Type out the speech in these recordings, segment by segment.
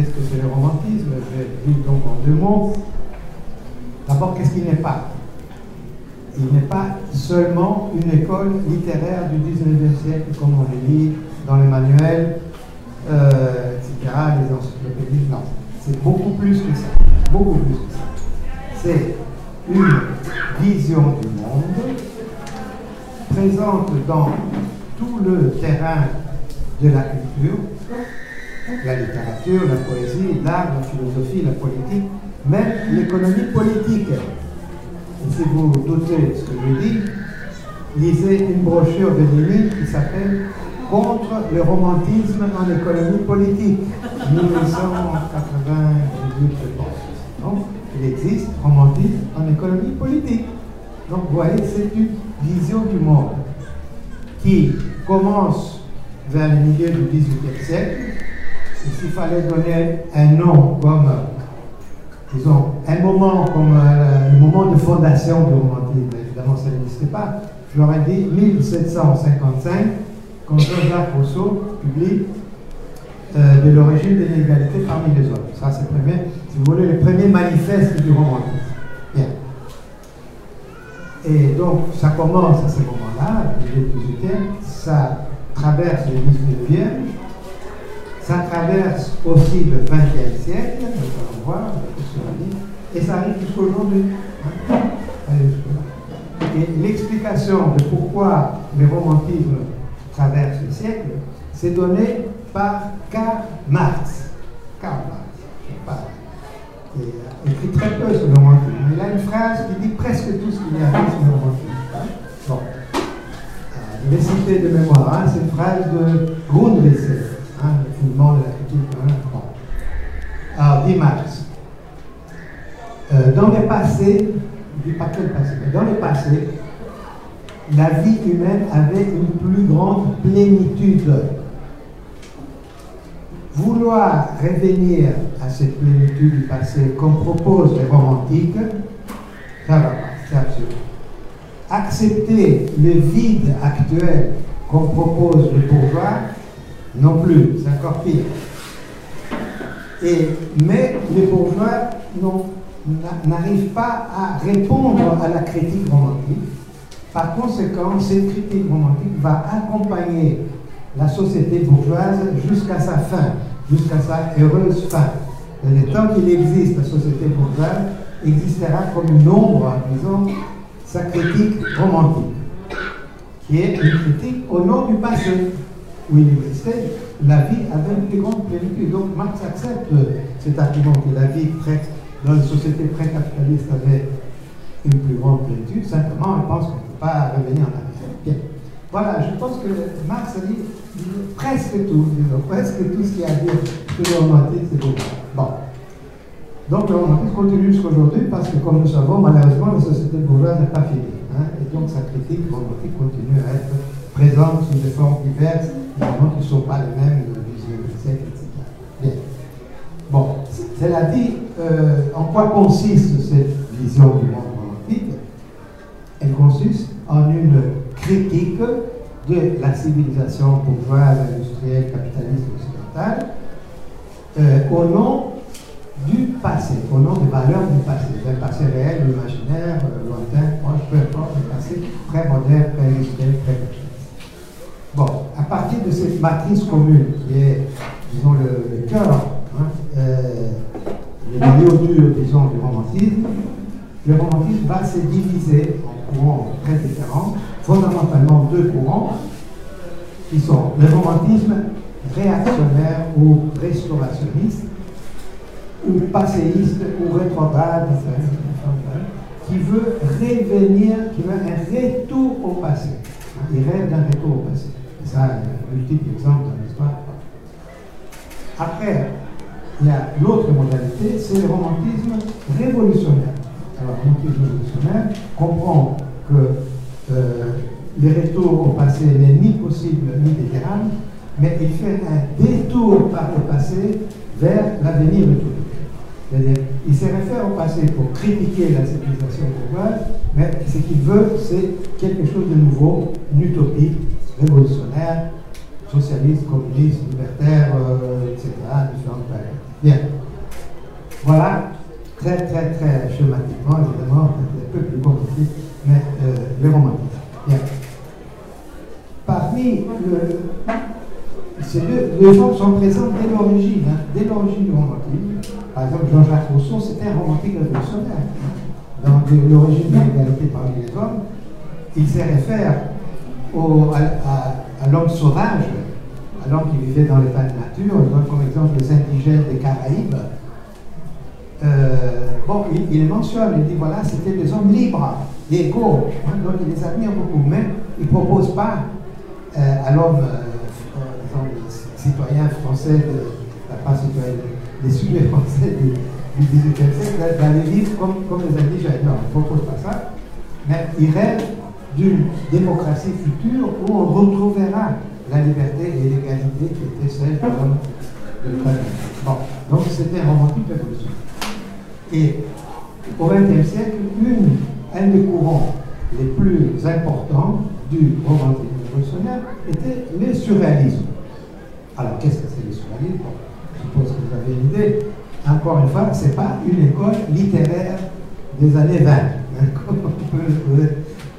qu'est-ce que c'est le romantisme? Je vais dire donc en deux mots. D'abord, qu'est-ce qu'il n'est pas? Il n'est pas seulement une école littéraire du 19e siècle, comme on le lit dans les manuels, euh, etc., les encyclopédies. Non, c'est beaucoup plus que ça. Beaucoup plus que ça. C'est une vision du monde présente dans tout le terrain de la culture, la littérature, la poésie, l'art, la philosophie, la politique, même l'économie politique. Et si vous doutez ce que je dis, lisez une brochure de Lénine qui s'appelle Contre le romantisme en économie politique, 1898, je pense. Donc, il existe romantisme en économie politique. Donc, vous voyez, c'est une vision du monde qui commence vers le milieu du XVIIIe siècle. Et s'il fallait donner un nom comme, disons, un moment comme euh, le moment de fondation du romantisme, évidemment ça n'existait pas, je leur ai dit 1755, quand Jean-Jacques Rousseau publie euh, de l'origine de l'égalité parmi les hommes. Ça, c'est le premier, si vous voulez, le premier manifeste du romantisme. Bien. Et donc, ça commence à ce moment-là, le 18e, ça traverse le 19e, ça traverse aussi le 20e siècle, nous allons voir, et ça arrive jusqu'aujourd'hui. Hein. Et l'explication de pourquoi le romantisme traverse le siècle, c'est donné par Karl Marx. Karl Marx, il a écrit très peu sur le romantisme. Il a une phrase qui dit presque tout ce qu'il y a sur le romantisme. Bon. Je vais citer de mémoire, hein, c'est une phrase de Grundrisse, dit Marx, euh, dans le passé, je dis pas que le passé, mais dans le passé, la vie humaine avait une plus grande plénitude. Vouloir revenir à cette plénitude du passé comme proposent les romantiques, ça va pas, c'est absurde. Accepter le vide actuel comme propose le bourgeois, non plus, c'est encore pire. Et, mais les bourgeois n'arrivent pas à répondre à la critique romantique. Par conséquent, cette critique romantique va accompagner la société bourgeoise jusqu'à sa fin, jusqu'à sa heureuse fin. Et le temps qu'il existe, la société bourgeoise existera comme une ombre, disons, sa critique romantique, qui est une critique au nom du passé, où il existait, la vie avait une plus grande plénitude. Donc Marx accepte cet argument que la vie dans une société pré-capitaliste avait une plus grande plénitude, simplement il pense qu'on ne peut pas revenir en arrière. Bien. Voilà, je pense que Marx a dit presque tout, disons, presque tout ce qu'il y a à dire sur le romantisme, c'est bon. Bon. Donc le romantisme continue jusqu'aujourd'hui parce que, comme nous savons, malheureusement, la société bourgeoise n'est pas finie. Hein, et donc sa critique romantique continue à être présente sous des formes diverses, évidemment qui ne sont pas les mêmes du XIXe siècle, etc. Bien. Bon, cela dit, euh, en quoi consiste cette vision du monde romantique Elle consiste en une critique de la civilisation bourgeoise, industrielle, capitaliste occidentale, euh, au nom du passé, au nom des valeurs du passé, d'un passé réel, imaginaire, euh, lointain, proche, peu importe, le passé très moderne, très industriel, très. Bon, à partir de cette matrice commune qui est, disons, le, cœur, hein, euh, disons, du romantisme, le romantisme va se diviser en courants très différents fondamentalement deux courants qui sont le romantisme réactionnaire ou restaurationniste, ou passéiste ou rétrograde, qui veut revenir, qui veut un retour au passé. Il rêve d'un retour au passé. Et ça, il y exemples dans l'histoire. Après, il y a l'autre modalité, c'est le romantisme révolutionnaire. Alors, le romantisme révolutionnaire comprend que euh, le retour au passé n'est ni possible ni désirable, mais il fait un détour par le passé vers l'avenir de tout. C'est-à-dire, il se réfère au passé pour critiquer la civilisation bourgeoise, mais ce qu'il veut, c'est quelque chose de nouveau, une utopie révolutionnaire, socialiste, communiste, libertaire, euh, etc., différentes. Bien. Voilà, très très très schématiquement, évidemment, un peu plus compliqué, mais euh, les. Bien. Parmi le, ces deux, deux gens sont présents dès l'origine, hein, dès l'origine du romantisme. Par exemple, Jean-Jacques Rousseau, c'était un romantique révolutionnaire. Dans l'origine de l'égalité parmi les hommes, il s'est référé au, à, à l'homme sauvage alors qu'il vivait dans l'état de nature, je donne comme exemple les indigènes des Caraïbes. Euh, bon, il, mentionne, il dit voilà, c'était des hommes libres, égaux, hein, donc il les admire beaucoup, mais il ne propose pas euh, à l'homme, euh, citoyen français, de, pas citoyen, des sujets français du, XVIIIe siècle, d'aller vivre comme, comme les indigènes. Non, il ne propose pas ça, mais il rêve d'une démocratie future où on retrouvera la liberté et l'égalité qui étaient celles de l'homme de Bon, donc c'était romantique révolution. Et au XXe siècle, une, un des courants les plus importants du romantisme révolutionnaire était le surréalisme. Alors, qu'est-ce que c'est le surréalisme Je suppose que vous avez une idée. Encore une fois, ce n'est pas une école littéraire des années 20. Comme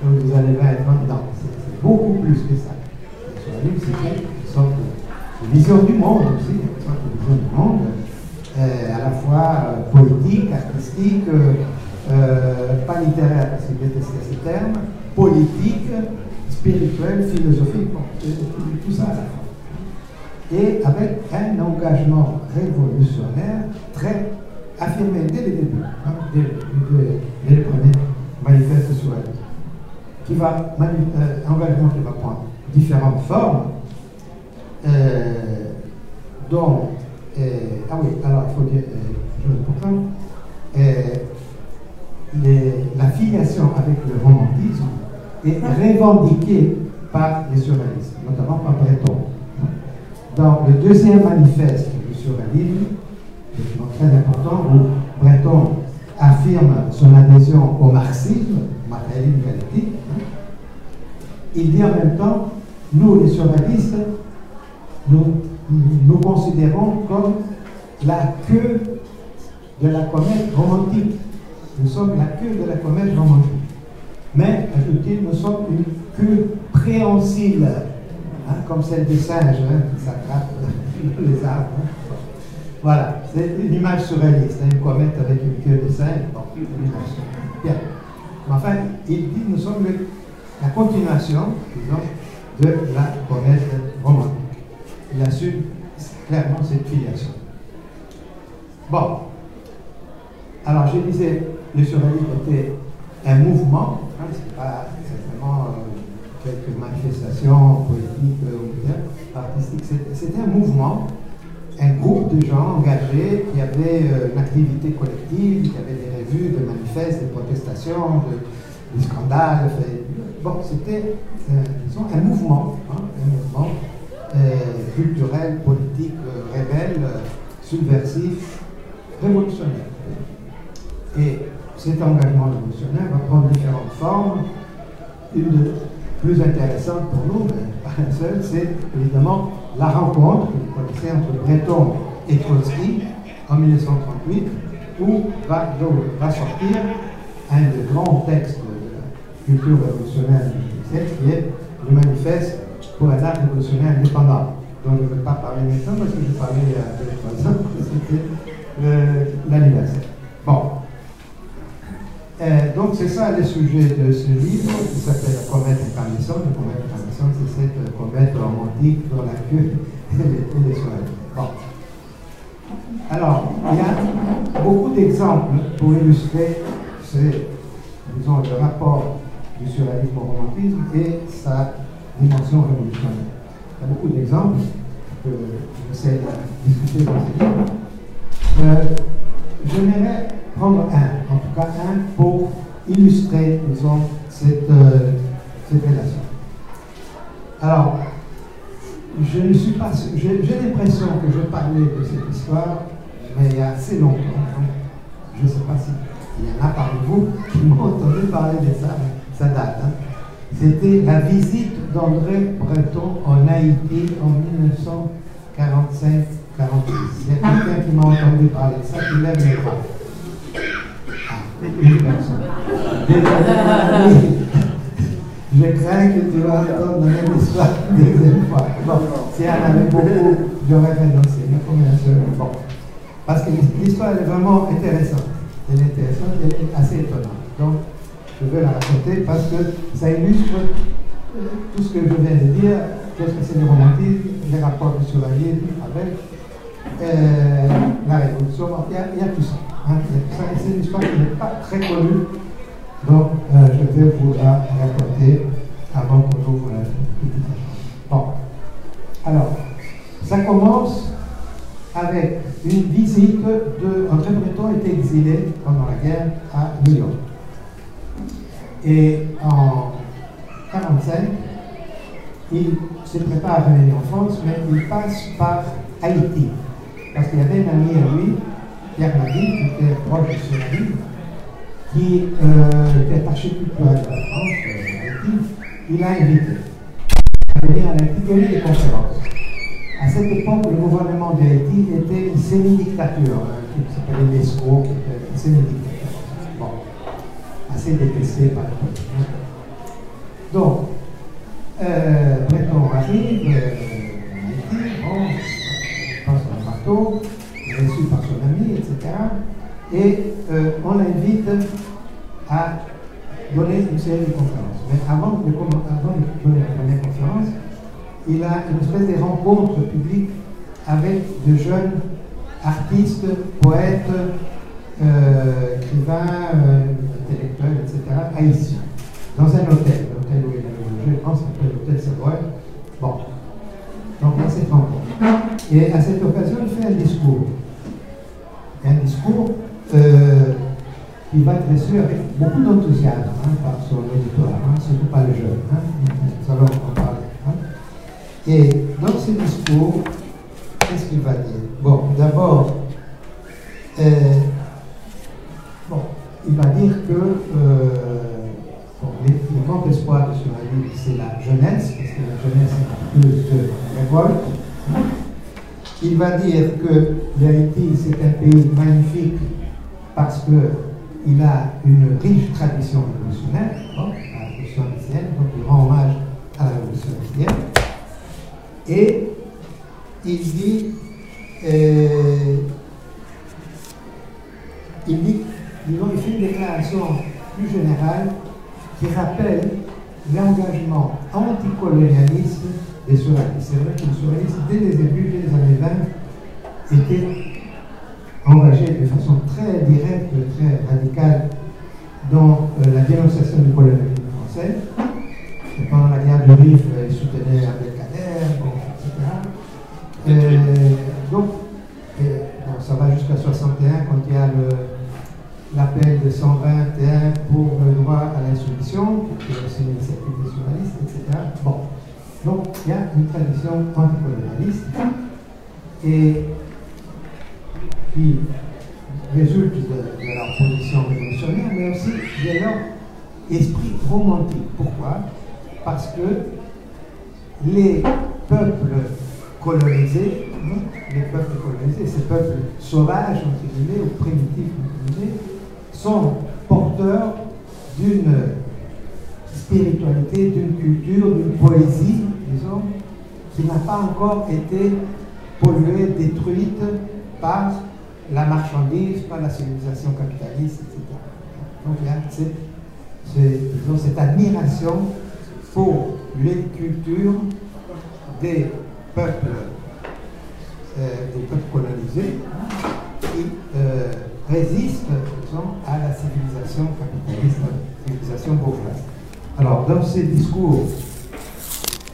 vous allez 20 non, c'est beaucoup plus que ça. C'est une sorte de vision du monde aussi, une sorte de vision du monde, euh, à la fois euh, politique, artistique, euh, pas littéraire, parce qu'il détestait ce terme, politique, spirituel, philosophique, tout, ça à la fois. Et avec un engagement révolutionnaire très affirmé dès le début, hein, dès, dès, le premier manifeste sur elle, qui va, engagement qui va prendre différentes formes, euh, dont, euh, ah oui, alors il faut dire, euh, euh la filiation avec le romantisme est revendiquée par les surréalistes, notamment par Breton. Dans le deuxième manifeste du surréalisme, très important, où Breton affirme son adhésion au marxisme, matérialisme il dit en même temps nous, les surréalistes, nous, nous considérons comme la queue de la comète romantique. Nous sommes la queue de la comète romantique. Mais, ajoute-t-il, nous sommes une queue préhensile, hein, comme celle des singes hein, qui s'attrapent les arbres. Hein. Voilà, c'est une image surréaliste, une comète avec une queue de singe. Bien. Enfin, il dit nous sommes la continuation, disons, de la comète romantique. Il assume clairement cette filiation. Bon. Alors, je disais, le surréalisme était un mouvement, hein, ce n'est pas simplement euh, quelques manifestations politiques ou artistiques, c'était un mouvement, un groupe de gens engagés qui avaient euh, une activité collective, qui avaient des revues, des manifestes, des protestations, des scandales. Bon, c'était euh, un mouvement, hein, un mouvement euh, culturel, politique, euh, rebelle, subversif, révolutionnaire. Et cet engagement révolutionnaire va prendre différentes formes. Une plus intéressante pour nous, mais pas une seule, c'est évidemment la rencontre que vous connaissez entre Breton et Trotsky en 1938, où va, va sortir un des grands textes culture révolutionnaire qui est le manifeste pour un art révolutionnaire indépendant, dont je ne vais pas parler maintenant parce que je parlais il y a deux trois ans, c'était l'anniversaire. Bon. Euh, donc c'est ça le sujet de ce livre qui s'appelle La comète incandescente. La comète incandescente, c'est cette comète romantique dans la queue et les soirées. Bon. Alors, il y a beaucoup d'exemples pour illustrer ce, disons, le rapport du surréalisme au romantisme et sa dimension révolutionnaire. Il y a beaucoup d'exemples que j'essaie de discuter dans ce livre. Euh, J'aimerais prendre un, en tout cas un, pour illustrer, disons, cette, euh, relation. Alors, je ne suis pas j'ai l'impression que je parlais de cette histoire, mais il y a assez longtemps. je ne sais pas s'il y en a parmi vous qui m'ont entendu parler de ça ça date. Hein. C'était la visite d'André Breton en Haïti en 1945 46. Il y a quelqu'un qui m'a entendu parler de ça, qui lève les bras. Ah, une personne. Je crains que tu vas entendre la même histoire deuxième fois. Bon, si on avait beaucoup, j'aurais renoncé. Mais combien de Bon. Parce que l'histoire est vraiment intéressante. Elle est intéressante, elle est assez étonnante. Donc, je vais la raconter parce que ça illustre tout ce que je viens de dire, qu'est-ce que c'est le romantisme, les rapports du survivalisme avec euh, la révolution. Il y, a, il y a tout ça. Hein, ça. C'est une histoire qui n'est pas très connue. Donc, euh, je vais vous la raconter avant qu'on ouvre la petite Bon. Alors, ça commence avec une visite de. André Breton était exilé pendant la guerre à New York. Et en 1945, il se prépare à revenir en France, mais il passe par Haïti. Parce qu'il y avait un ami à lui, Pierre Madi, qui était proche de son ami, qui euh, était attaché culturel de la France, euh, Haïti. Il l'a invité à venir à Haïti donner des conférences. À cette époque, le gouvernement d'Haïti était une semi-dictature, hein, qui s'appelait l'ESCO, qui était une semi-dictature. Assez détesté par le. Donc, euh, Breton arrive, euh, bon, passe un bateau, reçu par son ami, etc. Et euh, on l'invite à donner une série de conférences. Mais avant de, avant de donner la première conférence, il a une espèce de rencontre publique avec de jeunes artistes, poètes, euh, écrivains, euh, intellectuels, etc., haïtiens, dans un hôtel, l'hôtel où il a logé, je pense que l'hôtel Savoie. Bon, donc a cette rencontre. Et à cette occasion, il fait un discours. Un discours euh, qui va reçu avec beaucoup d'enthousiasme hein, par son auditoire, hein, surtout pas les jeunes. Hein, nous allons en parler. Hein. Et dans ce discours, qu'est-ce qu'il va dire? Bon, d'abord, euh, il va dire que euh, le grand espoir de Surali, c'est la jeunesse, parce que la jeunesse est plus de révolte. Il va dire que l'Haïti, c'est un pays magnifique parce qu'il a une riche tradition révolutionnaire, bon, la révolution donc il rend hommage à la révolution haïtienne. Et il dit, euh, il dit, disons, il fait une déclaration plus générale qui rappelle l'engagement anticolonialiste des surréalistes. C'est vrai que les surréalistes, dès les débuts, dès les années 20, étaient engagés de façon très directe, très radicale dans euh, la dénonciation du colonialisme français. Pendant la guerre du Rif, ils soutenaient Abdelkader, etc. Euh, donc, ça va jusqu'à 61 quand il y a l'appel de 121 pour le droit à l'instruction, qui est aussi une initiative des journalistes, etc. Bon, donc il y a une tradition anticolonialiste et qui résulte de, de leur position révolutionnaire, mais aussi de leur esprit romantique. Pourquoi? Parce que les peuples colonisés, les peuples colonisés, ces peuples sauvages, entre guillemets, ou primitifs, entre guillemets, sont porteurs d'une spiritualité, d'une culture, d'une poésie, disons, qui n'a pas encore été polluée, détruite par la marchandise, par la civilisation capitaliste, etc. Donc il y a cette, admiration pour les cultures des peuples, euh, des peuples colonisés qui euh, disons, à la civilisation capitaliste, la civilisation bourgeoise. Alors, dans ces discours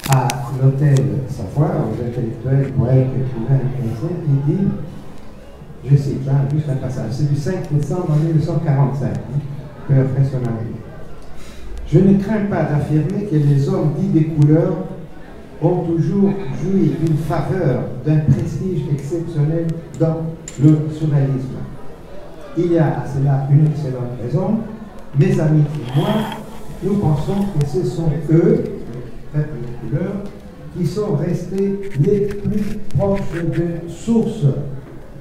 à l'hôtel Savoie, aux intellectuels, poètes, écrivains, il dit, je cite, hein, juste un passage, c'est du 5 décembre 1945, hein, peu après son arrivée. Je ne crains pas d'affirmer que les hommes dits des couleurs ont toujours joui d'une faveur, d'un prestige exceptionnel dans le surréalisme. Il y a à cela une excellente raison. Mes amis et moi, nous pensons que ce sont eux, les couleurs, qui sont restés les plus proches de sources,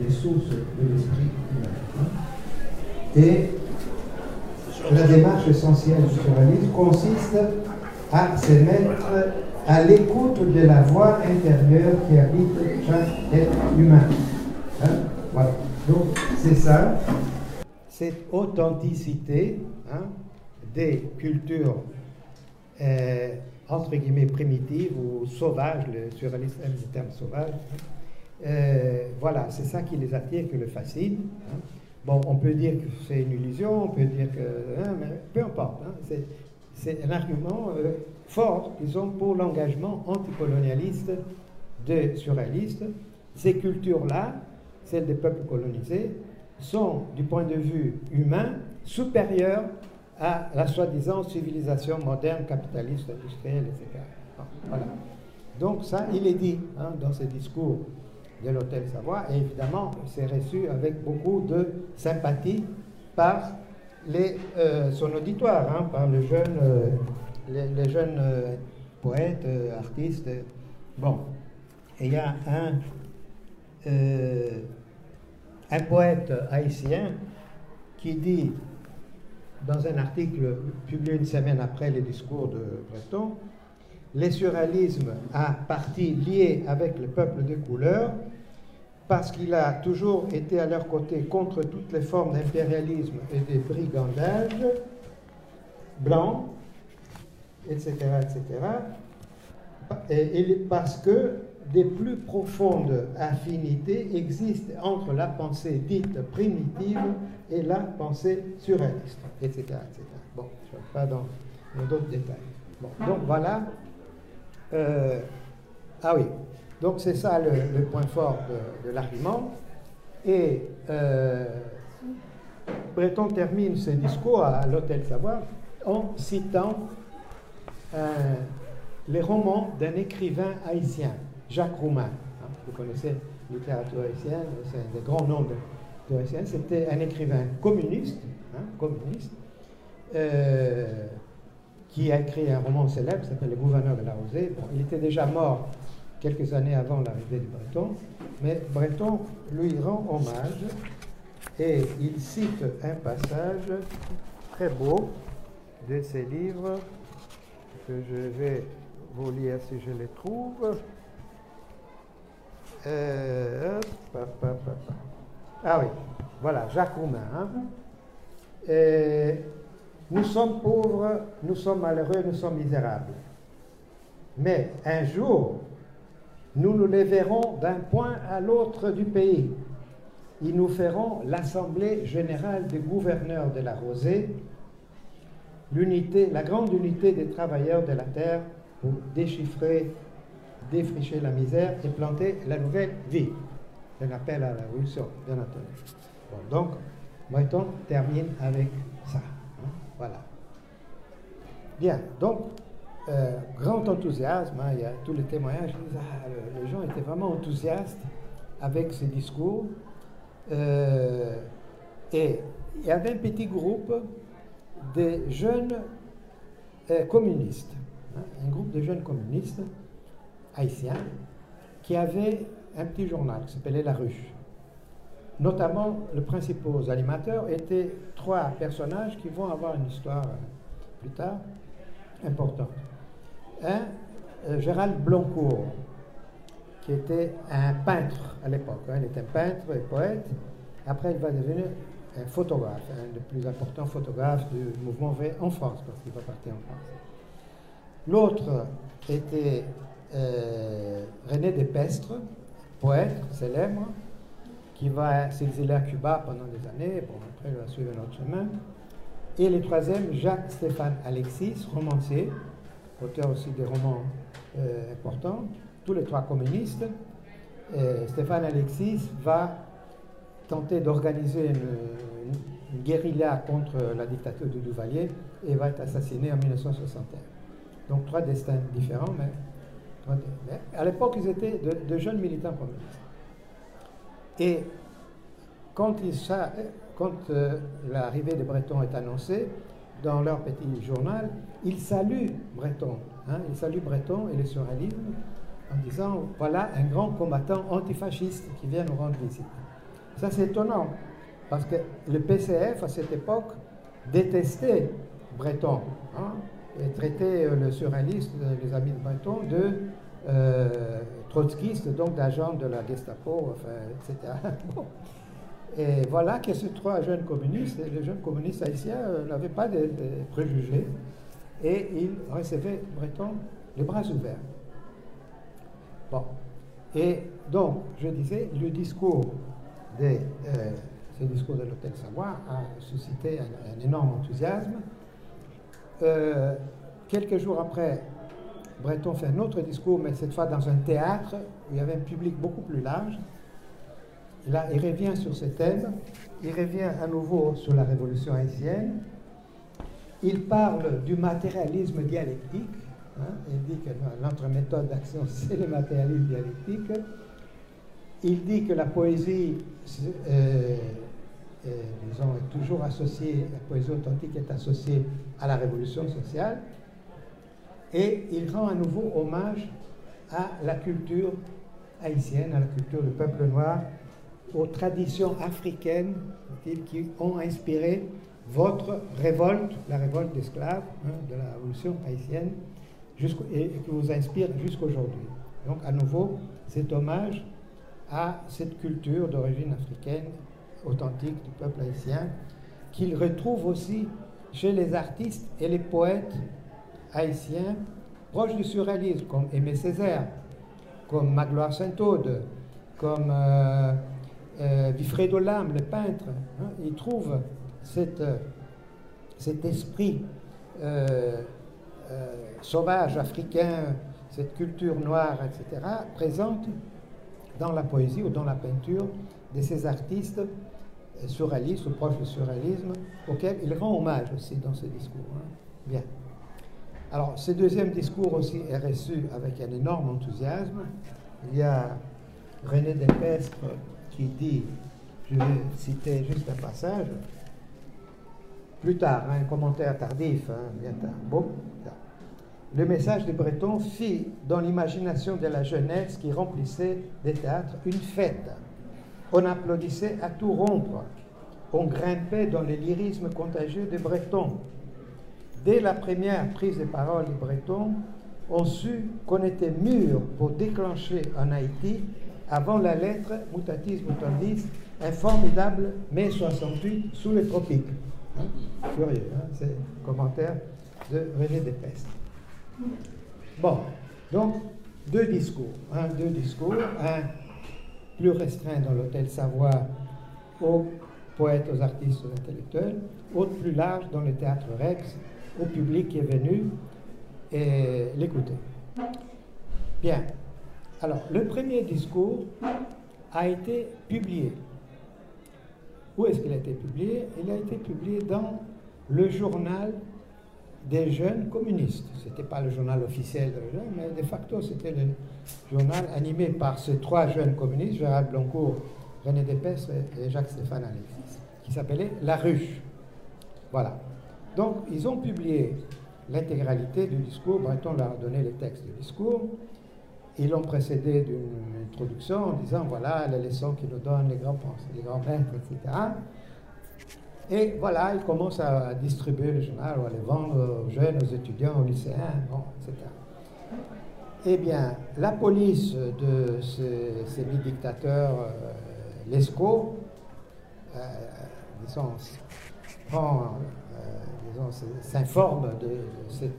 des sources de l'esprit humain. Hein. Et la démarche essentielle du surréalisme consiste à se mettre à l'écoute de la voix intérieure qui habite chaque être humain. Hein. Voilà. Donc c'est ça, cette authenticité hein, des cultures euh, entre guillemets primitives ou sauvages, le surréalisme aime le terme sauvage. Euh, voilà, c'est ça qui les attire, qui les fascine. Bon, on peut dire que c'est une illusion, on peut dire que. Hein, mais peu importe. Hein, c'est un argument euh, fort, disons, pour l'engagement anticolonialiste des surréalistes. Ces cultures-là, celles des peuples colonisés, sont, du point de vue humain, supérieures à la soi-disant civilisation moderne, capitaliste, industrielle, etc. Voilà. Donc ça, il est dit hein, dans ce discours de l'Hôtel Savoie. Et évidemment, c'est reçu avec beaucoup de sympathie par euh, son auditoire, hein, par les jeunes, euh, les, jeunes euh, poètes, artistes. Bon, et il y a un, un poète haïtien qui dit, dans un article publié une semaine après les discours de Breton, les surréalismes a partie liée avec le peuple de couleur parce qu'il a toujours été à leur côté contre toutes les formes d'impérialisme et de brigandage blanc, etc., etc., et, parce que des plus profondes affinités existent entre la pensée dite primitive et la pensée surréaliste, etc., etc. Bon, je ne vais pas dans d'autres détails. Bon, donc voilà euh, ah oui, donc c'est ça le, point fort de, l'argument. Et euh, Breton termine ses discours à l'Hôtel Savoie en citant euh, les romans d'un écrivain haïtien, Jacques Roumain. Hein, vous connaissez littérature haïtienne, c'est un des grands noms de, de C'était un écrivain communiste, hein, communiste qui a écrit un roman célèbre qui s'appelle Le gouverneur de la Rosée. il était déjà mort quelques années avant l'arrivée du Breton, mais Breton lui rend hommage et il cite un passage très beau de ses livres que je vais vous lire si je les trouve. Euh, ah oui, voilà, Jacques Roumain. Hein. Nous sommes pauvres, nous sommes malheureux, nous sommes misérables. Mais un jour, nous nous verrons d'un point à l'autre du pays. Ils nous feront l'Assemblée générale des gouverneurs de la Rosée, la grande unité des travailleurs de la terre pour déchiffrer, défricher la misère et planter la nouvelle vie. Un appel à la révolution, bien entendu. donc, Breton termine avec ça. Voilà. Bien, donc, euh, grand enthousiasme, hein, il y a tous les témoignages, ah, les gens étaient vraiment enthousiastes avec ce discours. Euh, et il y avait un petit groupe de jeunes euh, communistes, hein, un groupe de jeunes communistes haïtiens qui avaient un petit journal qui s'appelait La Ruche. Notamment, le principaux animateurs étaient trois personnages qui vont avoir une histoire euh, plus tard importante. Un, euh, Gérald Bloncourt, qui était un peintre à l'époque. Hein. il était peintre et poète. Après, il va devenir un photographe, un des plus importants photographes du mouvement V en France, parce qu'il va partir en France. L'autre était euh, René Despestre, poète célèbre, qui va s'exiler à Cuba pendant des années. Bon, après, il va suivre notre chemin. Et le troisième, Jacques-Stéphane Alexis, romancier, auteur aussi des romans euh, importants, tous les trois communistes. Stéphane Alexis va tenter d'organiser une, guérilla contre la dictature de Duvalier et va être assassiné en 1961. Donc trois destins différents, mais, à l'époque ils étaient de jeunes militants communistes. Et quand, quand euh, l'arrivée des Bretons est annoncée, dans leur petit journal, ils saluent Breton. Hein, ils saluent Breton et les surréalisme en disant voilà un grand combattant antifasciste qui vient nous rendre visite. Ça c'est étonnant, parce que le PCF à cette époque détestait Breton hein, et traitait euh, le surréaliste, les amis de Breton, de euh, trotskiste, donc d'agent de la Gestapo, etc. Et voilà que ces trois jeunes communistes, les jeunes communistes haïtiens euh, n'avaient pas de, préjugés et ils recevaient Breton les bras ouverts. Bon. Et donc, je disais, le discours de, euh, ce discours de l'hôtel Savoie a suscité un, énorme enthousiasme. Euh, quelques jours après, Breton fait un autre discours, mais cette fois dans un théâtre où il y avait un public beaucoup plus large. Là, il revient sur ce thème, il revient à nouveau sur la révolution haïtienne. Il parle du matérialisme dialectique. Hein. il dit que notre méthode d'action, c'est le matérialisme dialectique. Il dit que la poésie, euh, euh, disons, est toujours associée, la poésie authentique est associée à la révolution sociale. Et il rend à nouveau hommage à la culture haïtienne, à la culture du peuple noir, aux traditions africaines qui ont inspiré votre révolte, la révolte d'esclaves hein, de la révolution haïtienne, et, qui vous inspire jusqu'aujourd'hui. Donc à nouveau, cet hommage à cette culture d'origine africaine authentique du peuple haïtien, qu'il retrouve aussi chez les artistes et les poètes haïtiens proches du surréalisme, comme Aimé Césaire, comme Magloire Saint-Aude, comme euh, euh, Vifredo Lam, le peintre. Hein, il trouve cette, cet esprit euh, sauvage africain, cette culture noire, etc., présente dans la poésie ou dans la peinture de ces artistes surréalistes ou proches du surréalisme, auxquels il rend hommage aussi dans ce discours. Hein. Bien. Alors, ce deuxième discours aussi est reçu avec un énorme enthousiasme. Il y a René Despestre qui dit, je vais citer juste un passage, plus tard, hein, un commentaire tardif, hein, bien tard. Le message de Breton fit dans l'imagination de la jeunesse qui remplissait des théâtres une fête. On applaudissait à tout rompre. On grimpait dans le lyrisme contagieux de Breton. Dès la première prise de parole de Breton, on sut qu'on était mûr pour déclencher en Haïti, avant la lettre mutatis mutandis, un formidable mai 68 sous les tropiques. Curieux, hein? c'est le commentaire de René Despestre. Bon, donc deux discours. Hein? deux discours, un plus restreint dans l'hôtel Savoie aux poètes, aux artistes, aux intellectuels, autre plus large dans le théâtre Rex au public qui est venu l'écouter. Bien. Alors, le premier discours a été publié. Où est-ce qu'il a été publié? Il a été publié dans le journal des jeunes communistes. Ce n'était pas le journal officiel des jeunes, mais de facto, c'était le journal animé par ces trois jeunes communistes, Gérald Blancourt, René Despès et Jacques-Stéphane Alexis, qui s'appelait La Ruche. Voilà. Donc, ils ont publié l'intégralité du discours. Breton leur a donné les textes du discours. Ils l'ont précédé d'une introduction en disant voilà les leçons qu'ils nous donnent les grands les grands maîtres, etc. Et voilà, ils commencent à distribuer le journal ou à le vendre aux jeunes, aux étudiants, aux lycéens, bon, etc. Eh bien, la police de ces, dictateurs euh, Lescaut, euh, disons, prend s'informe de, cette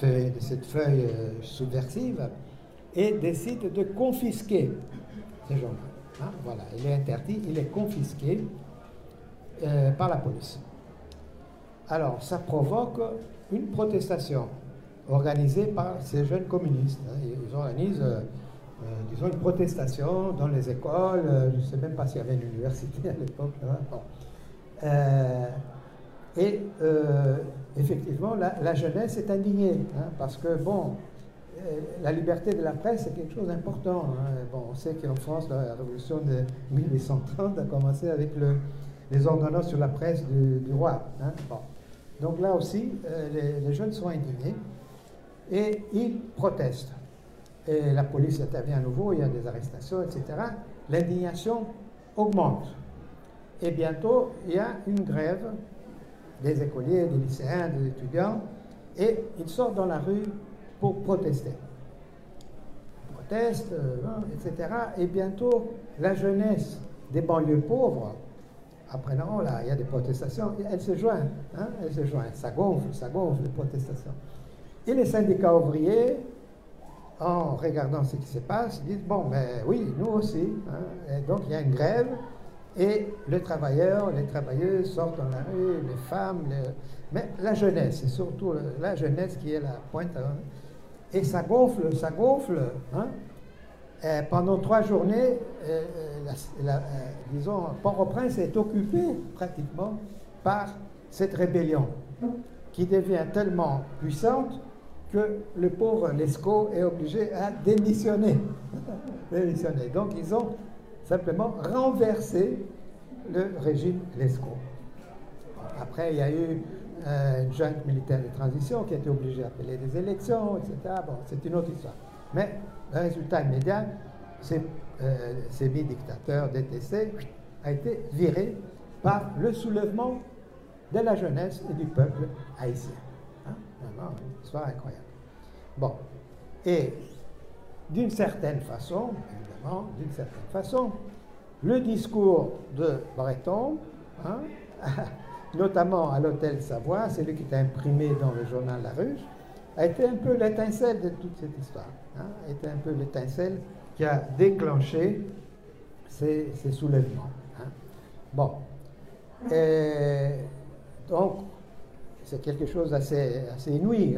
feuille, de cette feuille euh, subversive et décide de confisquer ces gens hein, voilà, il est interdit, il est confisqué euh, par la police. Alors, ça provoque une protestation organisée par ces jeunes communistes. Hein. Ils organisent, euh, disons, une protestation dans les écoles. je ne sais même pas s'il y avait une université à l'époque. Et euh, effectivement, la, jeunesse est indignée, hein, parce que, bon, euh, la liberté de la presse, c'est quelque chose d'important. Hein. Bon, on sait qu'en France, la révolution de 1830 a commencé avec le, les ordonnances sur la presse du, roi. Hein. Bon. Donc là aussi, euh, les, jeunes sont indignés et ils protestent. et la police intervient à nouveau, il y a des arrestations, etc., l'indignation augmente. Et bientôt, il y a une grève des écoliers, des lycéens, des étudiants, et ils sortent dans la rue pour protester. Ils protestent, euh, hein, etc. Et bientôt, la jeunesse des banlieues pauvres, après non, là, il y a des protestations, elle se joint, hein, elle se joint, ça gonfle, ça gonfle les protestations. Et les syndicats ouvriers, en regardant ce qui se passe, disent, bon, ben oui, nous aussi. Hein. donc il y a une grève, et les travailleurs, les travailleuses sortent dans la rue, les femmes, mais la jeunesse, c'est surtout la jeunesse qui est la pointe. Hein. Et ça gonfle, ça gonfle. Hein. pendant trois journées, euh, euh, disons, Port-au-Prince est occupé pratiquement par cette rébellion qui devient tellement puissante que le pauvre Lescaut est obligé à démissionner. démissionner. Donc ils ont simplement renverser le régime Lescaut. Après, il y a eu euh, une junte militaire de transition qui a été obligée d'appeler des élections, etc. Bon, c'est une autre histoire. Mais le résultat immédiat, c'est euh, ces dictateurs détestés a été viré par le soulèvement de la jeunesse et du peuple haïtien. Hein? Vraiment, une histoire incroyable. Bon, et d'une certaine façon, évidemment, d'une certaine façon, le discours de Breton, hein, notamment à l'hôtel Savoie, celui qui est imprimé dans le journal La Ruche, a été un peu l'étincelle de toute cette histoire. Hein, a été un peu l'étincelle qui a déclenché ces, soulèvements. Hein. Bon. Et donc, c'est quelque chose assez inouï.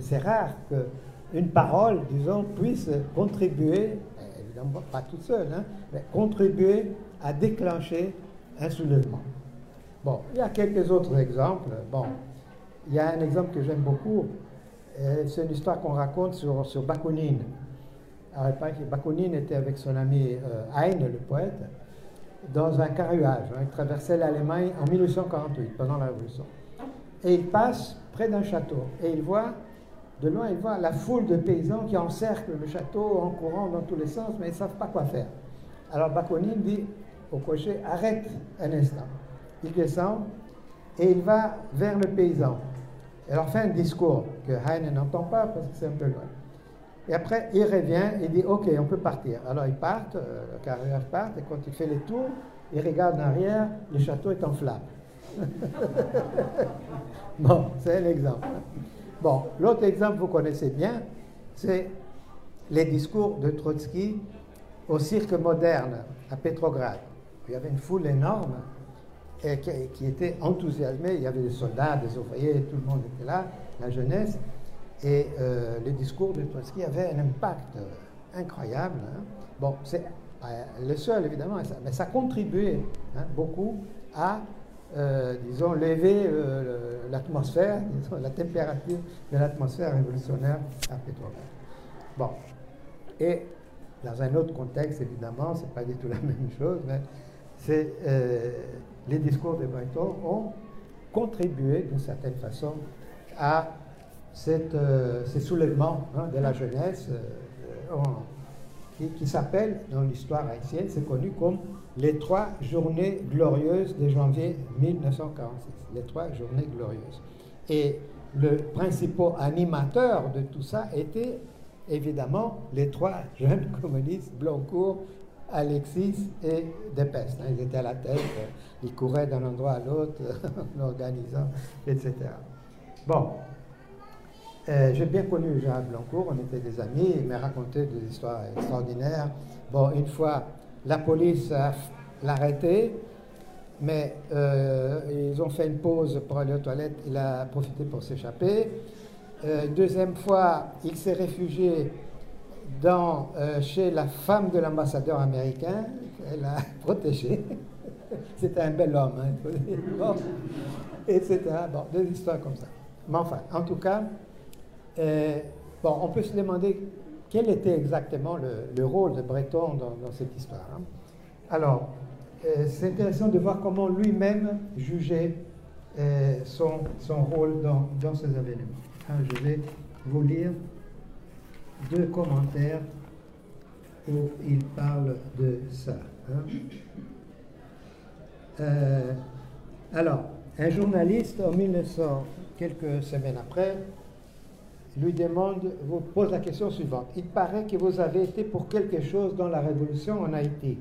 C'est rare que une parole, disons, puisse contribuer, pas toute seule, hein, mais contribuer à déclencher un soulèvement. Bon, il y a quelques autres exemples. Bon, il y a un exemple que j'aime beaucoup, c'est une histoire qu'on raconte sur, sur Bakounine. Alors, Bakounine était avec son ami euh, Heine, le poète, dans un carruage. Hein. il traversait l'Allemagne en 1848, pendant la Révolution. Et il passe près d'un château et il voit de loin, il voit la foule de paysans qui encerclent le château en courant dans tous les sens, mais ils ne savent pas quoi faire. Alors Bakounine dit au cocher Arrête un instant. Il descend et il va vers le paysan. Il leur fait un discours que Heine n'entend pas parce que c'est un peu loin. Et après, il revient et dit Ok, on peut partir. Alors ils partent, euh, le carrière part, et quand il fait les tours, il regarde en arrière, le château est en flammes. bon, c'est un exemple. Bon, l'autre exemple, vous connaissez bien, c'est les discours de Trotsky au cirque moderne à Petrograd. Il y avait une foule énorme et qui, était enthousiasmée. Il y avait des soldats, des ouvriers, tout le monde était là, la jeunesse. Et euh, les discours de Trotsky avaient un impact incroyable. Hein. Bon, c'est euh, le seul évidemment, mais ça contribuait hein, beaucoup à euh, disons, lever euh, l'atmosphère, la température de l'atmosphère révolutionnaire à Petrograd. Bon. Et dans un autre contexte, évidemment, c'est pas du tout la même chose, mais c'est euh, les discours de Breton ont contribué d'une certaine façon à cette, ces soulèvements hein, de la jeunesse qui, qui s'appelle dans l'histoire haïtienne, c'est connu comme les trois journées glorieuses de janvier 1946. Les trois journées glorieuses. Et le principal animateur de tout ça était évidemment les trois jeunes communistes, Blancourt, Alexis et Despestes. Ils étaient à la tête, ils couraient d'un endroit à l'autre en organisant, etc. Bon, euh, j'ai bien connu Jean Blancourt, on était des amis, il m'a raconté des histoires extraordinaires. Bon, une fois, la police a l'arrêté, mais euh, ils ont fait une pause pour aller aux toilettes. Il a profité pour s'échapper. Euh, deuxième fois, il s'est réfugié dans, euh, chez la femme de l'ambassadeur américain. Elle a protégé. C'était un bel homme, hein, bon, etc. Des histoires comme ça. Mais enfin, en tout cas, bon, on peut se demander quel était exactement le, rôle de Breton dans, cette histoire. Hein? Alors, euh, c'est intéressant de voir comment lui-même jugeait euh, son, rôle dans, dans ces événements. Hein, je vais vous lire deux commentaires où il parle de ça. hein. Euh, alors, un journaliste en 1900, quelques semaines après, lui demande, vous pose la question suivante. Il paraît que vous avez été pour quelque chose dans la révolution en Haïti.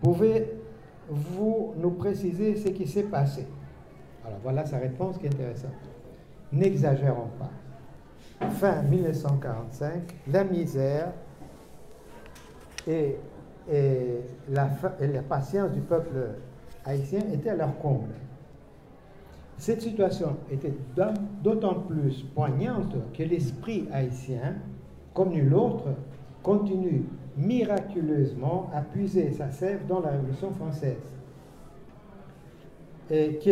Pouvez-vous nous préciser ce qui s'est passé? Alors voilà sa réponse qui est intéressante. N'exagérons pas. Fin 1945, la misère et, et la, et la patience du peuple haïtien étaient à leur comble. Cette situation était d'au- d'autant plus poignante que l'esprit haïtien, comme nul autre, continue miraculeusement à puiser sa sève dans la Révolution française. Et que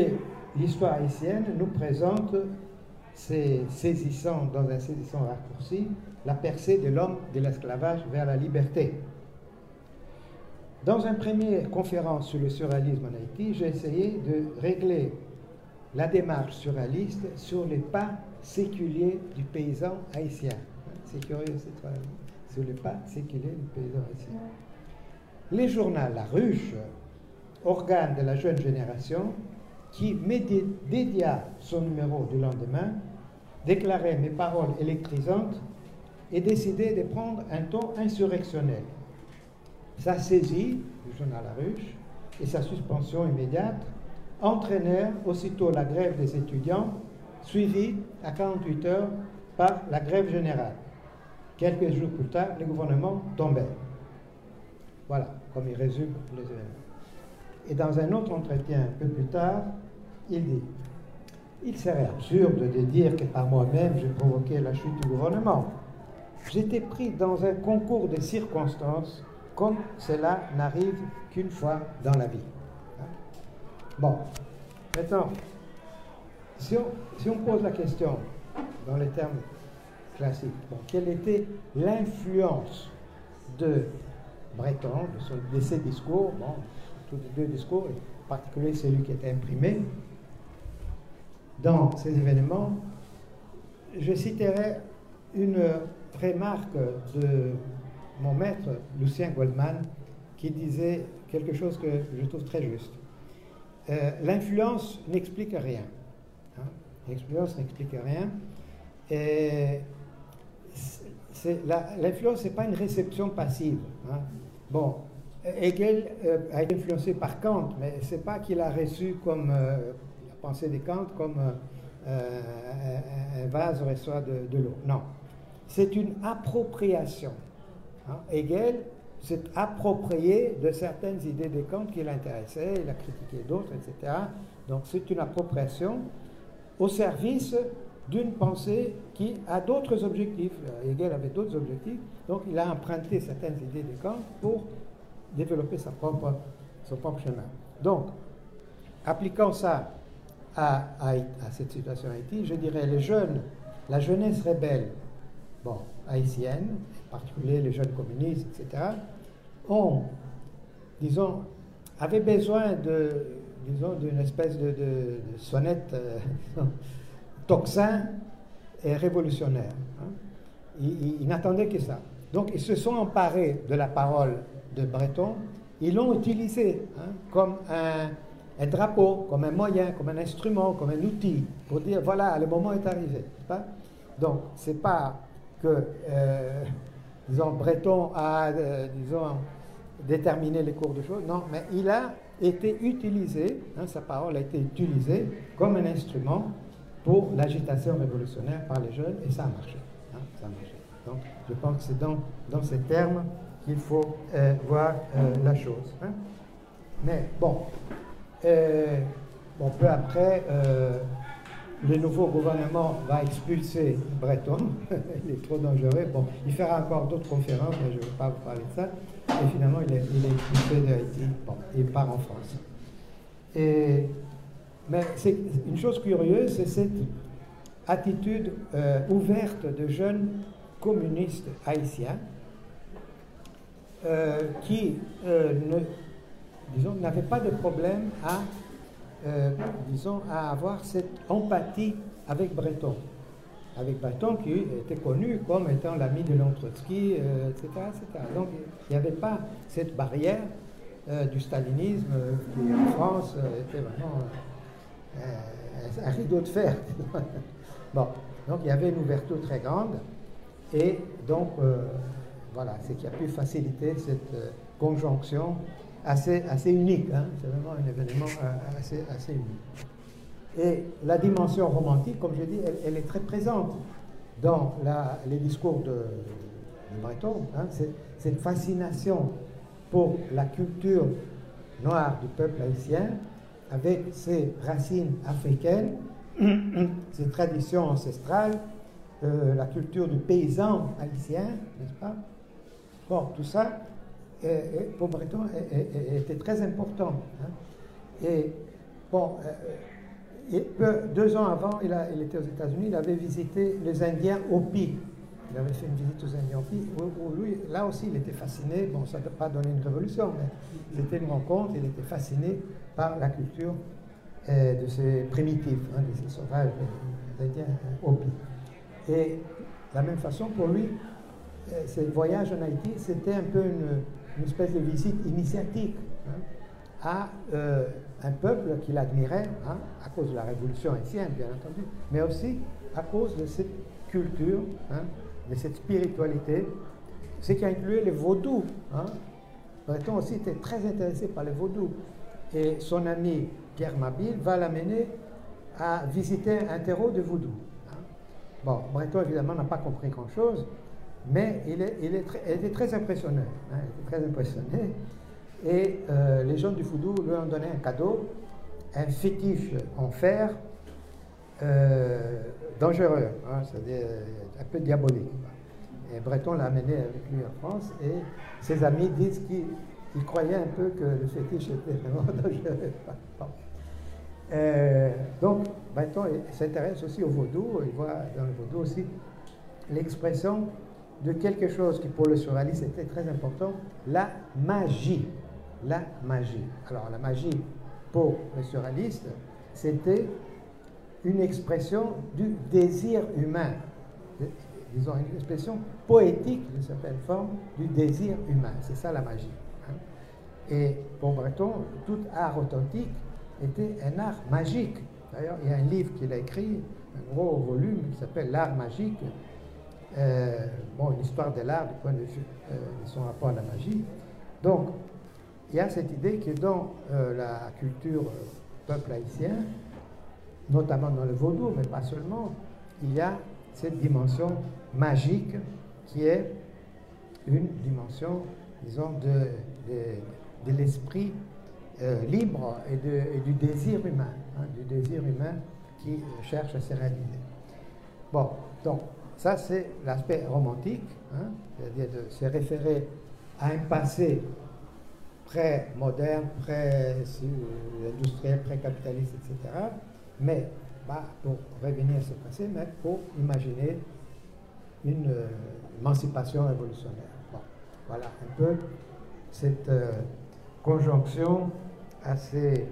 l'histoire haïtienne nous présente, saisissant, dans un saisissant raccourci, la percée de l'homme de l'esclavage vers la liberté. Dans une première conférence sur le surréalisme en Haïti, j'ai essayé de régler la démarche surréaliste sur les pas séculiers du paysan haïtien. C'est curieux. Sur les pas séculiers du paysan haïtien. Les journaux La Ruche, organe de la jeune génération, qui dédia son numéro du lendemain, déclarait mes paroles électrisantes et décidait de prendre un ton insurrectionnel. Sa saisie du journal La Ruche et sa suspension immédiate entraînèrent aussitôt la grève des étudiants, suivie à 48 heures par la grève générale. Quelques jours plus tard, le gouvernement tombait. Voilà, comme il résume les événements. Et dans un autre entretien un peu plus tard, il dit Il serait absurde de dire que par moi-même j'ai provoqué la chute du gouvernement. J'étais pris dans un concours de circonstances comme cela n'arrive qu'une fois dans la vie. Bon, maintenant, si on, pose la question dans les termes classiques, quelle était l'influence de Breton, de, ses discours, bon, tous les deux discours, en particulier celui qui était imprimé, dans ces événements, je citerai une remarque de mon maître Lucien Goldman qui disait quelque chose que je trouve très juste. Euh, L'influence n'explique rien. hein? L'influence n'explique rien. Et c'est- L'influence, ce n'est pas une réception passive. hein? Bon, Hegel euh, a été influencé par Kant, mais ce n'est pas qu'il a reçu comme euh, la pensée de Kant comme un, vase reçoit de, de l'eau. Non, c'est une appropriation. hein? Hegel s'est approprié de certaines idées de Kant qui l'intéressaient, il a critiqué d'autres, etc. Donc c'est une appropriation au service d'une pensée qui a d'autres objectifs. Hegel avait d'autres objectifs, donc il a emprunté certaines idées de Kant pour développer sa propre, son propre chemin. Donc, appliquant ça à, cette situation Haïti, je dirais les jeunes, la jeunesse rebelle, bon, haïtienne, en particulier les jeunes communistes, etc., ont, disons, avaient besoin de, disons, d'une espèce de, sonnette euh, toxin et révolutionnaire. hein. Ils, n'attendaient que ça. Donc, ils se sont emparés de la parole de Breton, ils l'ont utilisé hein, comme un, un drapeau, comme un moyen, comme un instrument, comme un outil, pour dire voilà, le moment est arrivé. pas? Donc, c'est pas que, euh, disons, Breton a, euh, disons, déterminé les cours de choses, non, mais il a été utilisé, hein, sa parole a été utilisée comme un instrument pour l'agitation révolutionnaire par les jeunes, et ça a marché. hein, ça a marché. Donc, je pense que c'est dans, ces termes qu'il faut euh, voir euh, la chose. hein. Mais bon, euh, bon, peu après, le nouveau gouvernement va expulser Breton. il est trop dangereux. Bon, il fera encore d'autres conférences, mais je ne vais pas vous parler de ça. Et finalement, il est, il expulsé de Haïti. Bon, il part en France. Et, mais c'est une chose curieuse, c'est cette attitude euh, ouverte de jeunes communistes haïtiens euh, qui euh, ne, disons, n'avaient pas de problème à, disons, à avoir cette empathie avec Breton. Avec Breton qui était connu comme étant l'ami de Trotsky, etc., etc. Donc il n'y avait pas cette barrière du stalinisme qui en France était vraiment un rideau de fer. bon, donc il y avait une ouverture très grande et donc voilà, c'est qui a pu faciliter cette conjonction assez, assez unique. Hein. C'est vraiment un événement euh, assez, assez unique. Et la dimension romantique, comme je dis, elle, est très présente dans la, les discours de, Breton. Hein. cette fascination pour la culture noire du peuple haïtien, avec ses racines africaines, ses traditions ancestrales, euh, la culture du paysan haïtien, n'est-ce pas? Bon, tout ça, pour Breton était très important. Hein. Et bon, euh, deux ans avant, il, il, était aux États-Unis, il avait visité les Indiens Hopi. Il avait fait une visite aux Indiens Hopi, là aussi, il était fasciné. Bon, ça n'a pas donné une révolution, mais c'était une rencontre. Il était fasciné par la culture euh, de ces primitifs, hein, de ces sauvages, les Indiens Hopi. Et de la même façon, pour lui, euh, ce voyage en Haïti, c'était un peu une, espèce de visite initiatique hein, à euh, un peuple qu'il admirait, hein, à cause de la révolution haïtienne, bien entendu, mais aussi à cause de cette culture, hein, de cette spiritualité, ce qui a inclué les vaudous. Breton aussi était très intéressé par les vaudous. Et son ami Pierre Mabille va l'amener à visiter un terreau de vaudou. Bon, Breton évidemment n'a pas compris grand-chose, mais il, était. Hein, très impressionné. Et euh, les gens du Foudou lui ont donné un cadeau, un fétiche en fer euh, dangereux, hein, c'est-à-dire un peu diabolique. Et Breton l'a amené avec lui en France et ses amis disent qu'ils croyaient un peu que le fétiche était vraiment dangereux. Euh, donc, Breton s'intéresse aussi au vaudou, il voit dans le vaudou aussi l'expression de quelque chose qui pour le surréaliste était très important, la magie. La magie. Alors la magie pour le surréaliste, c'était une expression du désir humain, disons une expression poétique d'une certaine forme du désir humain. C'est ça la magie. Hein. Et pour Breton, tout art authentique était un art magique. D'ailleurs, il y a un livre qu'il a écrit, un gros volume qui s'appelle L'art magique, euh, bon, une histoire de l'art du point de vue euh, de son rapport à la magie. Donc, il y a cette idée que dans euh, la culture peuple haïtien, notamment dans le vaudou, mais pas seulement, il y a cette dimension magique qui est une dimension, disons, de, de, l'esprit libre et, de, du désir humain, hein, du désir humain qui cherche à se réaliser. Bon, donc, ça, c'est l'aspect romantique, hein, c'est-à-dire de se référer à un passé pré-moderne, pré-industriel, pré-capitaliste, etc. Mais pas pour revenir à ce passé, mais pour imaginer une euh, émancipation révolutionnaire. voilà un peu cette euh, conjonction assez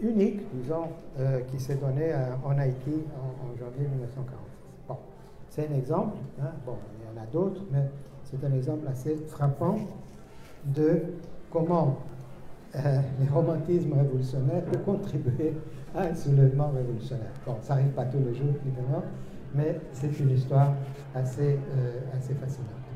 unique, disons, euh, qui s'est donnée en Haïti en, janvier 1940. C'est un exemple, hein. bon, il y en a d'autres, mais c'est un exemple assez frappant de comment euh, le romantisme révolutionnaire peut contribuer à un soulèvement révolutionnaire. Bon, ça n'arrive pas tous les jours, évidemment, mais c'est une histoire assez, euh, assez fascinante.